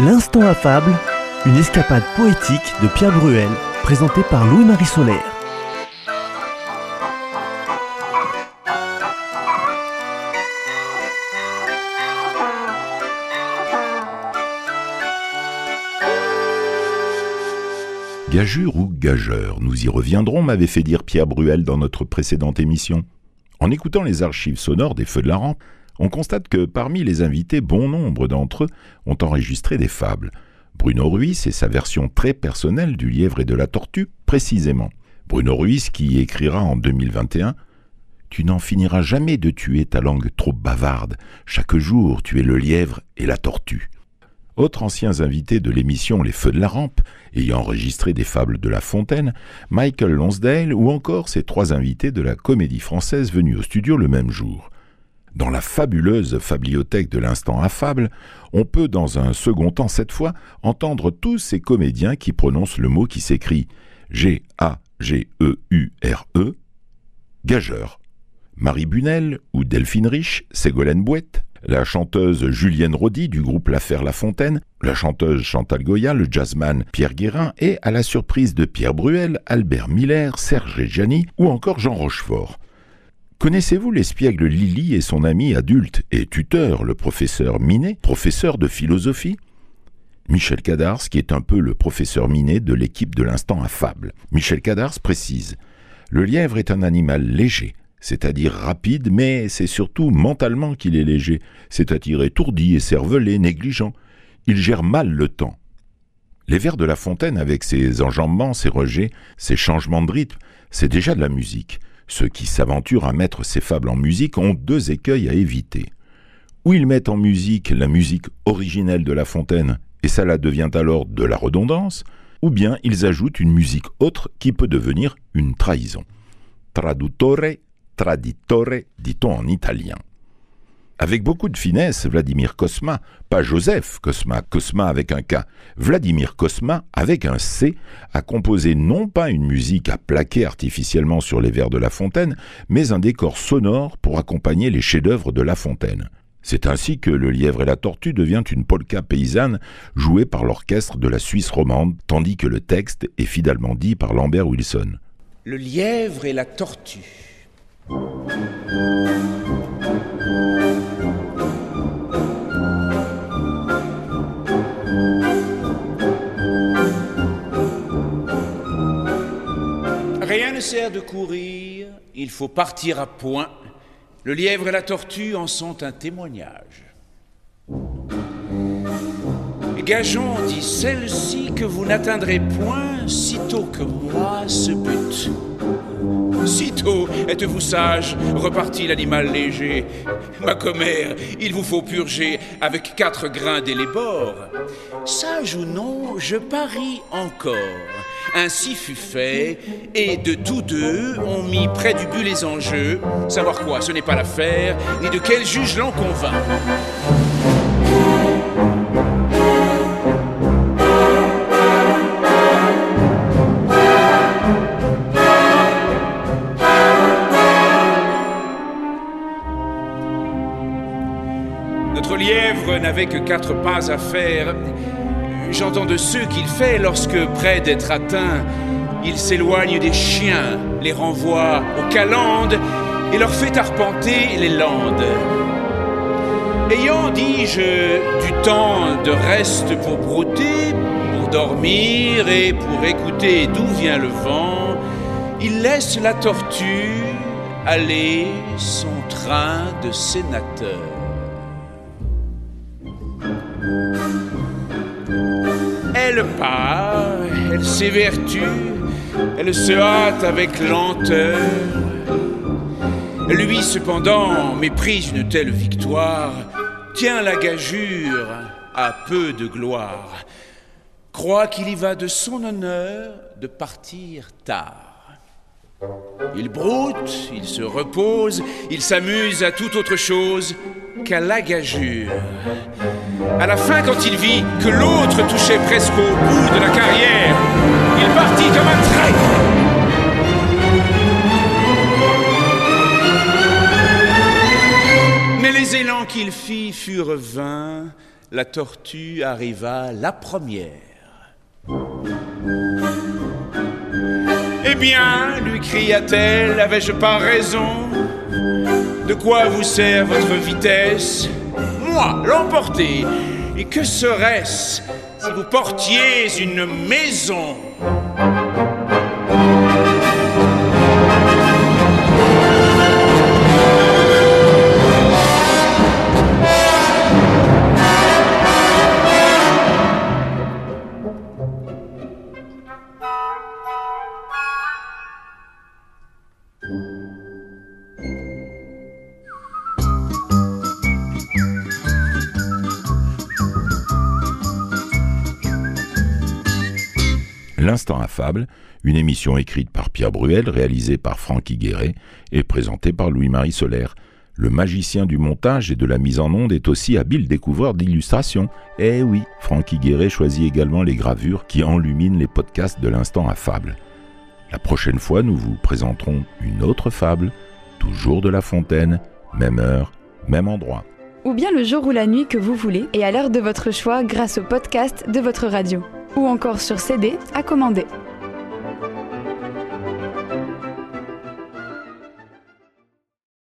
L'instant affable, une escapade poétique de Pierre Bruel, présentée par Louis-Marie Solaire. Gageur ou gageur, nous y reviendrons, m'avait fait dire Pierre Bruel dans notre précédente émission. En écoutant les archives sonores des Feux de la Rampe, on constate que parmi les invités, bon nombre d'entre eux ont enregistré des fables. Bruno Ruiz et sa version très personnelle du lièvre et de la tortue, précisément. Bruno Ruiz qui écrira en 2021 Tu n'en finiras jamais de tuer ta langue trop bavarde. Chaque jour, tu es le lièvre et la tortue. Autres anciens invités de l'émission Les Feux de la Rampe, ayant enregistré des fables de La Fontaine, Michael Lonsdale ou encore ces trois invités de la comédie française venus au studio le même jour. Dans la fabuleuse fabliothèque de l'instant affable, on peut dans un second temps cette fois entendre tous ces comédiens qui prononcent le mot qui s'écrit G-A-G-E-U-R-E, gageur. Marie Bunel ou Delphine Rich, Ségolène Bouette, la chanteuse Julienne Rodi du groupe L'Affaire La Fontaine, la chanteuse Chantal Goya, le jazzman Pierre Guérin et, à la surprise de Pierre Bruel, Albert Miller, Serge Gianni ou encore Jean Rochefort. Connaissez-vous l'espiègle Lily et son ami adulte et tuteur, le professeur Minet, professeur de philosophie? Michel Cadars, qui est un peu le professeur Minet de l'équipe de l'instant affable. Michel Cadars précise Le lièvre est un animal léger, c'est-à-dire rapide, mais c'est surtout mentalement qu'il est léger, c'est-à-dire étourdi et cervelé, négligent. Il gère mal le temps. Les vers de La Fontaine, avec ses enjambements, ses rejets, ses changements de rythme, c'est déjà de la musique. Ceux qui s'aventurent à mettre ces fables en musique ont deux écueils à éviter. Ou ils mettent en musique la musique originelle de La Fontaine, et cela devient alors de la redondance, ou bien ils ajoutent une musique autre qui peut devenir une trahison. Traduttore, traditore, dit-on en italien. Avec beaucoup de finesse, Vladimir Kosma, pas Joseph Kosma, Kosma avec un K, Vladimir Kosma avec un C, a composé non pas une musique à plaquer artificiellement sur les vers de La Fontaine, mais un décor sonore pour accompagner les chefs-d'œuvre de La Fontaine. C'est ainsi que Le Lièvre et la Tortue devient une polka paysanne jouée par l'orchestre de la Suisse romande, tandis que le texte est fidèlement dit par Lambert Wilson. Le lièvre et la tortue. Rien ne sert de courir, il faut partir à point. Le lièvre et la tortue en sont un témoignage. Gageons, dit celle-ci, que vous n'atteindrez point, sitôt que moi, ce but. Sitôt êtes-vous sage, repartit l'animal léger. Ma commère, il vous faut purger avec quatre grains d'élébore. Sage ou non, je parie encore. Ainsi fut fait, et de tous deux, on mit près du but les enjeux. Savoir quoi, ce n'est pas l'affaire, ni de quel juge l'en convainc. N'avait que quatre pas à faire. J'entends de ceux qu'il fait lorsque, près d'être atteint, il s'éloigne des chiens, les renvoie aux calendes et leur fait arpenter les landes. Ayant, dis-je, du temps de reste pour brouter, pour dormir et pour écouter d'où vient le vent, il laisse la tortue aller son train de sénateur. Elle part, elle s'évertue, elle se hâte avec lenteur. Lui, cependant, méprise une telle victoire, tient la gageure à peu de gloire, croit qu'il y va de son honneur de partir tard. Il broute, il se repose, il s'amuse à toute autre chose qu'à la gageure. À la fin, quand il vit que l'autre touchait presque au bout de la carrière, il partit comme un trait. Mais les élans qu'il fit furent vains, la tortue arriva la première. Eh bien, lui cria-t-elle, avais-je pas raison? De quoi vous sert votre vitesse? Moi, l'emporter. Et que serait-ce si vous portiez une maison? L'Instant affable, une émission écrite par Pierre Bruel, réalisée par Francky Guéret et présentée par Louis-Marie Solaire. Le magicien du montage et de la mise en onde est aussi habile découvreur d'illustrations. Eh oui, Francky Guéret choisit également les gravures qui enluminent les podcasts de l'Instant affable. La prochaine fois, nous vous présenterons une autre fable, toujours de La Fontaine, même heure, même endroit. Ou bien le jour ou la nuit que vous voulez et à l'heure de votre choix grâce au podcast de votre radio ou encore sur CD à commander.